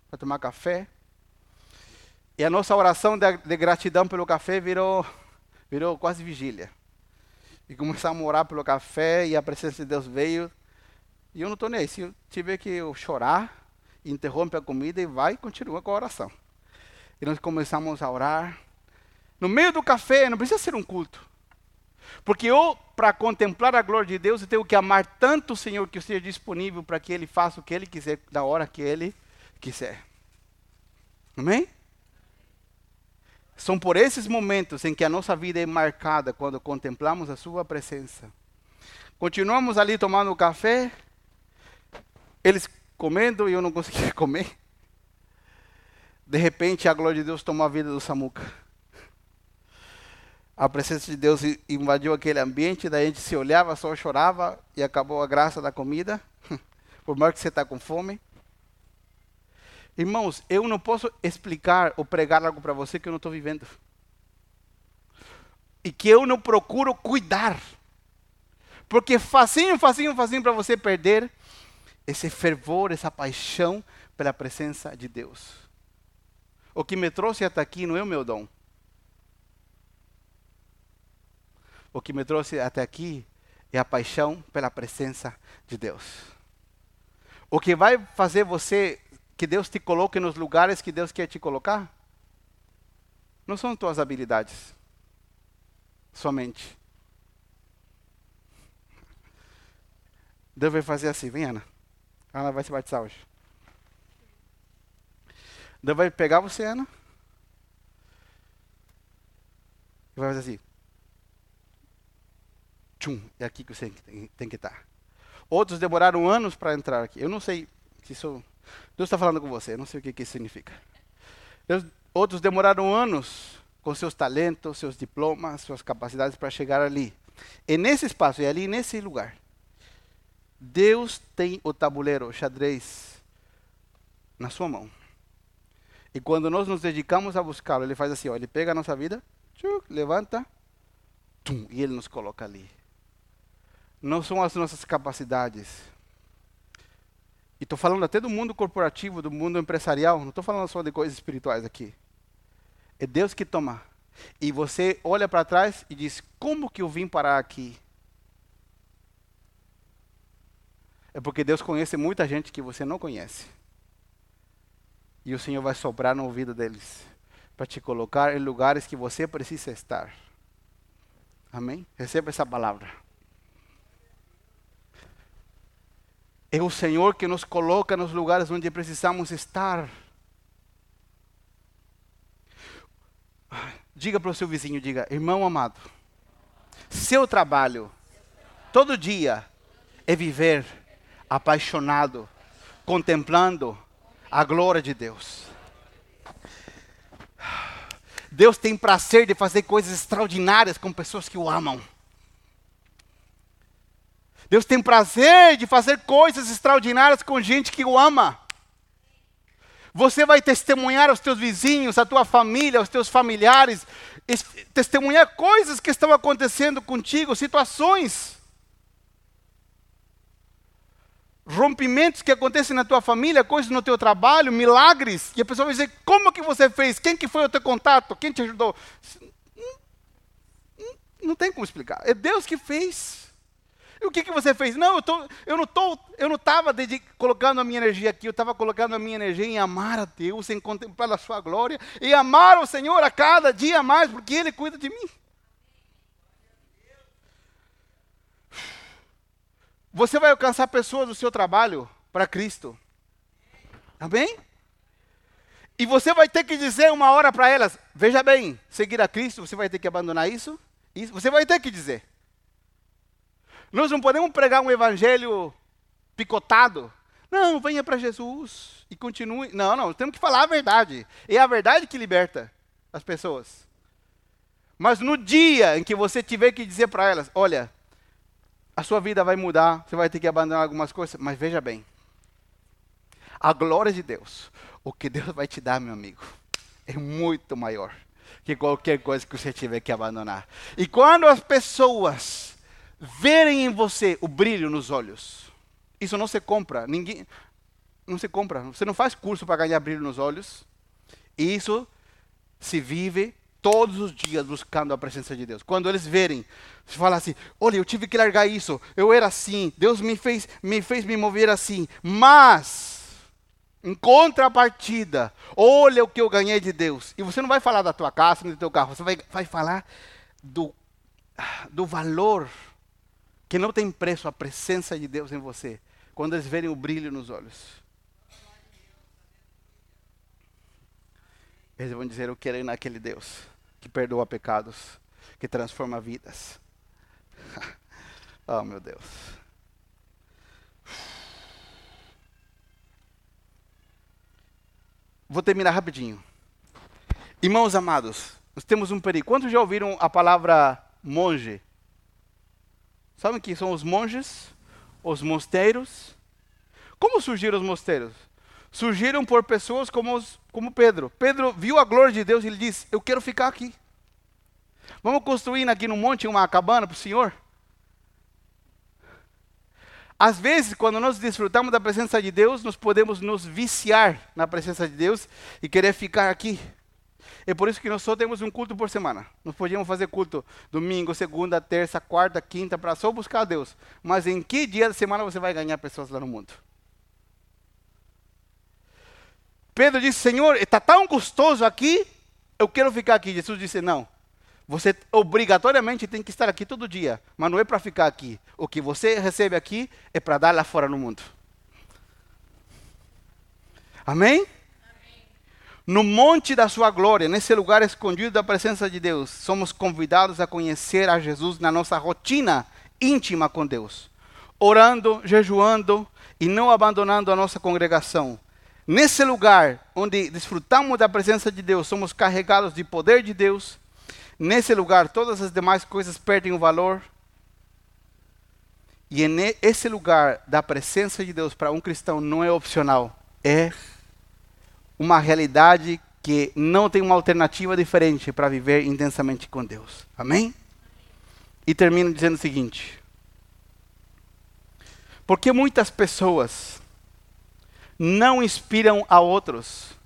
para tomar café. E a nossa oração de, de, gratidão pelo café virou, virou quase vigília. E começamos a orar pelo café e a presença de Deus veio. E eu não estou nem aí. Se eu tiver que chorar, interrompe a comida e vai e continua com a oração. E nós começamos a orar. No meio do café, não precisa ser um culto. Porque eu, para contemplar a glória de Deus, eu tenho que amar tanto o Senhor que eu esteja disponível para que Ele faça o que Ele quiser, da hora que Ele quiser. Amém? São por esses momentos em que a nossa vida é marcada quando contemplamos a Sua presença. Continuamos ali tomando café, eles comendo e eu não conseguia comer. De repente, a glória de Deus tomou a vida do Samuca a presença de Deus invadiu aquele ambiente, daí a gente se olhava, só chorava e acabou a graça da comida, por mais que você está com fome. Irmãos, eu não posso explicar ou pregar algo para você que eu não estou vivendo. E que eu não procuro cuidar. Porque facinho, facinho, facinho para você perder. esse fervor, essa paixão pela presença de Deus. O que me trouxe até aqui não é o meu dom. O que me trouxe até aqui é a paixão pela presença de Deus. O que vai fazer você, que Deus te coloque nos lugares que Deus quer te colocar, não são tuas habilidades somente. Deus vai fazer assim, vem Ana. Ana vai se batizar hoje. Deus vai pegar você, Ana. E vai fazer assim. Tchum, é aqui que você tem, que estar. Outros demoraram anos para entrar aqui. Eu não sei se isso. Deus está falando com você, não sei o que, que isso significa. Deus, outros demoraram anos com seus talentos, seus diplomas, suas capacidades para chegar ali. E nesse espaço, e ali nesse lugar, Deus tem o tabuleiro, o xadrez, na sua mão. E quando nós nos dedicamos a buscá-lo, ele faz assim: ó, ele pega a nossa vida, tchuc, levanta, tum, e ele nos coloca ali. Não são as nossas capacidades. E estou falando até do mundo corporativo, do mundo empresarial, não estou falando só de coisas espirituais aqui. É Deus que toma. E você olha para trás e diz: Como que eu vim parar aqui? É porque Deus conhece muita gente que você não conhece. E o Senhor vai sobrar no ouvido deles para te colocar em lugares que você precisa estar. Amém? Receba essa palavra. É o Senhor que nos coloca nos lugares onde precisamos estar. Diga para o seu vizinho, diga, irmão amado, seu trabalho todo dia é viver apaixonado, contemplando a glória de Deus. Deus tem prazer de fazer coisas extraordinárias com pessoas que o amam. Deus tem prazer de fazer coisas extraordinárias com gente que o ama. Você vai testemunhar aos teus vizinhos, à tua família, aos teus familiares, testemunhar coisas que estão acontecendo contigo, situações, rompimentos que acontecem na tua família, coisas no teu trabalho, milagres, e a pessoa vai dizer: como que você fez? Quem que foi o teu contato? Quem te ajudou? Não tem como explicar. É Deus que fez. E o que, que você fez? Não, eu, tô, eu não tô, eu não estava colocando a minha energia aqui, eu estava colocando a minha energia em amar a Deus, em contemplar a sua glória, e amar o Senhor a cada dia mais, porque Ele cuida de mim. Você vai alcançar pessoas do seu trabalho para Cristo. Amém? E você vai ter que dizer uma hora para elas: veja bem, seguir a Cristo, você vai ter que abandonar isso? isso você vai ter que dizer. Nós não podemos pregar um evangelho picotado. Não, venha para Jesus e continue. Não, não, temos que falar a verdade. É a verdade que liberta as pessoas. Mas no dia em que você tiver que dizer para elas: olha, a sua vida vai mudar, você vai ter que abandonar algumas coisas, mas veja bem. A glória de Deus, o que Deus vai te dar, meu amigo, é muito maior que qualquer coisa que você tiver que abandonar. E quando as pessoas verem em você o brilho nos olhos. Isso não se compra, ninguém não se compra. Você não faz curso para ganhar brilho nos olhos. Isso se vive todos os dias buscando a presença de Deus. Quando eles verem, você fala assim: "Olha, eu tive que largar isso. Eu era assim. Deus me fez me fez me mover assim". Mas em contrapartida, olha o que eu ganhei de Deus. E você não vai falar da tua casa, nem do teu carro, você vai, vai falar do, do valor que não tem preço a presença de Deus em você, quando eles verem o brilho nos olhos. Eles vão dizer: Eu quero ir naquele Deus que perdoa pecados, que transforma vidas. oh, meu Deus. Vou terminar rapidinho. Irmãos amados, nós temos um perigo. Quantos já ouviram a palavra monge? Sabem que são os monges, os mosteiros? Como surgiram os mosteiros? Surgiram por pessoas como, os, como Pedro. Pedro viu a glória de Deus e ele disse: Eu quero ficar aqui. Vamos construir aqui no monte uma cabana para o Senhor? Às vezes, quando nós desfrutamos da presença de Deus, nós podemos nos viciar na presença de Deus e querer ficar aqui. É por isso que nós só temos um culto por semana. Nós podíamos fazer culto domingo, segunda, terça, quarta, quinta, para só buscar a Deus. Mas em que dia da semana você vai ganhar pessoas lá no mundo? Pedro disse: Senhor, está tão gostoso aqui, eu quero ficar aqui. Jesus disse: Não, você obrigatoriamente tem que estar aqui todo dia, mas não é para ficar aqui. O que você recebe aqui é para dar lá fora no mundo. Amém? No monte da sua glória, nesse lugar escondido da presença de Deus, somos convidados a conhecer a Jesus na nossa rotina íntima com Deus, orando, jejuando e não abandonando a nossa congregação. Nesse lugar onde desfrutamos da presença de Deus, somos carregados de poder de Deus Nesse lugar, todas as demais coisas perdem o valor. E esse lugar da presença de Deus para um cristão não é opcional, é uma realidade que não tem uma alternativa diferente para viver intensamente com Deus. Amém? E termino dizendo o seguinte: porque muitas pessoas não inspiram a outros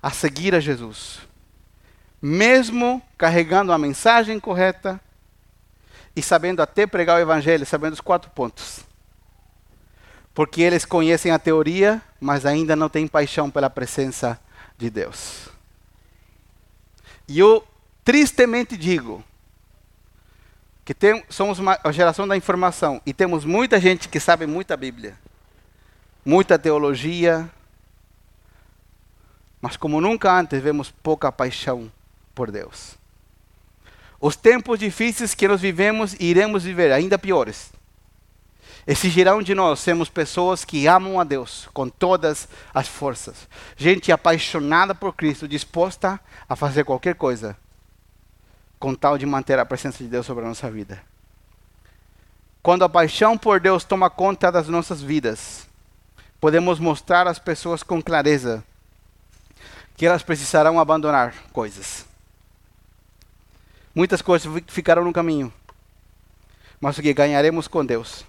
a seguir a Jesus mesmo carregando a mensagem correta e sabendo até pregar o evangelho, sabendo os quatro pontos. Porque eles conhecem a teoria, mas ainda não têm paixão pela presença de Deus. E eu tristemente digo que tem, somos uma geração da informação e temos muita gente que sabe muita Bíblia, muita teologia, mas como nunca antes vemos pouca paixão por Deus. Os tempos difíceis que nós vivemos e iremos viver, ainda piores, exigirão de nós sermos pessoas que amam a Deus com todas as forças. Gente apaixonada por Cristo, disposta a fazer qualquer coisa com tal de manter a presença de Deus sobre a nossa vida. Quando a paixão por Deus toma conta das nossas vidas, podemos mostrar às pessoas com clareza que elas precisarão abandonar coisas Muitas coisas ficaram no caminho. Mas o que ganharemos com Deus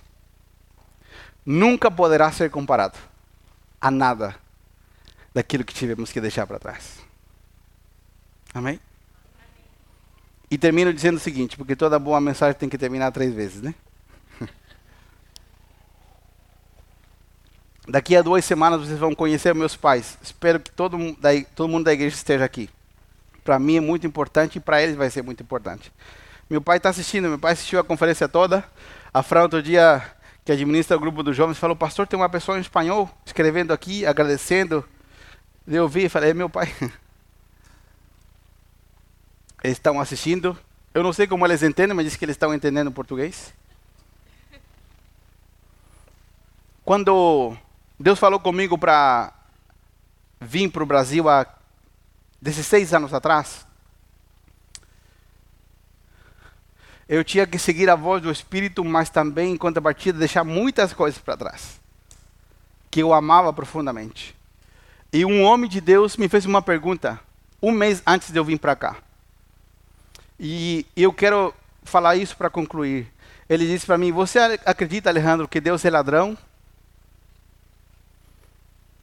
nunca poderá ser comparado a nada daquilo que tivemos que deixar para trás. Amém? E termino dizendo o seguinte, porque toda boa mensagem tem que terminar três vezes, né? Daqui a duas semanas vocês vão conhecer meus pais. Espero que todo, todo mundo da igreja esteja aqui para mim é muito importante e para eles vai ser muito importante. Meu pai está assistindo, meu pai assistiu a conferência toda. A Fran, outro dia, que administra o grupo dos jovens, falou: Pastor, tem uma pessoa em espanhol escrevendo aqui, agradecendo. Eu vi e falei: É meu pai. Eles estão assistindo. Eu não sei como eles entendem, mas diz que eles estão entendendo português. Quando Deus falou comigo para vir para o Brasil há 16 anos atrás, eu tinha que seguir a voz do Espírito, mas também, em contrapartida, deixar muitas coisas para trás, que eu amava profundamente. E um homem de Deus me fez uma pergunta, um mês antes de eu vir para cá. E eu quero falar isso para concluir. Ele disse para mim: Você acredita, Alejandro, que Deus é ladrão?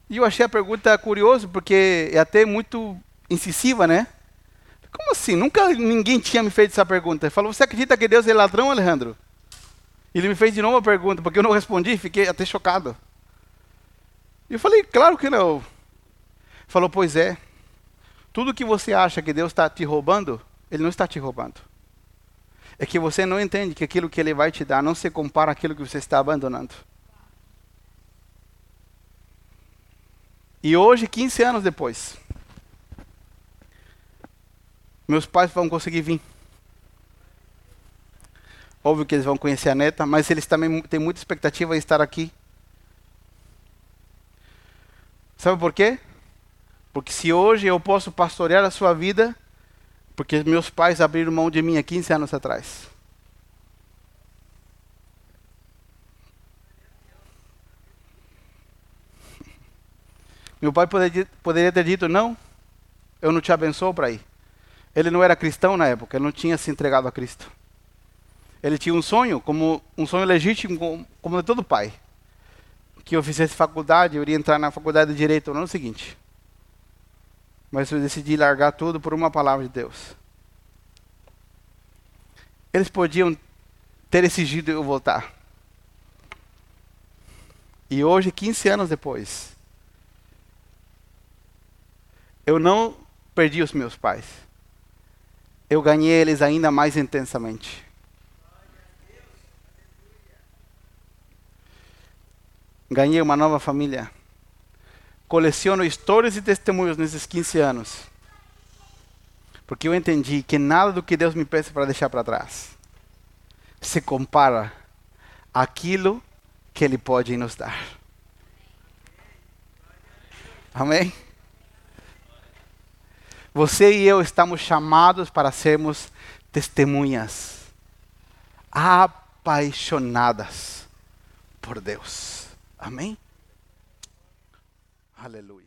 E eu achei a pergunta curiosa, porque é até muito incisiva, né? Como assim? Nunca ninguém tinha me feito essa pergunta. Ele falou: Você acredita que Deus é ladrão, Alejandro? Ele me fez de novo a pergunta, porque eu não respondi, fiquei até chocado. E eu falei: Claro que não. Ele falou: Pois é. Tudo que você acha que Deus está te roubando, Ele não está te roubando. É que você não entende que aquilo que Ele vai te dar não se compara àquilo que você está abandonando. E hoje, 15 anos depois, meus pais vão conseguir vir. Óbvio que eles vão conhecer a neta, mas eles também têm muita expectativa em estar aqui. Sabe por quê? Porque se hoje eu posso pastorear a sua vida, porque meus pais abriram mão de mim há 15 anos atrás. Meu pai poderia, poderia ter dito: não, eu não te abençoo para ir. Ele não era cristão na época, ele não tinha se entregado a Cristo. Ele tinha um sonho, como um sonho legítimo, como, de todo pai. que eu fizesse faculdade, eu iria entrar na faculdade de Direito, não é o seguinte. Mas eu decidi largar tudo por uma palavra de Deus. Eles podiam ter exigido eu voltar. E hoje, 15 anos depois, eu não perdi os meus pais. Eu ganhei eles ainda mais intensamente. Ganhei uma nova família. Coleciono histórias e testemunhos nesses 15 anos. Porque eu entendi que nada do que Deus me peça para deixar para trás se compara àquilo que Ele pode nos dar. Amém? Você e eu estamos chamados para sermos testemunhas apaixonadas por Deus. Amém? Aleluia.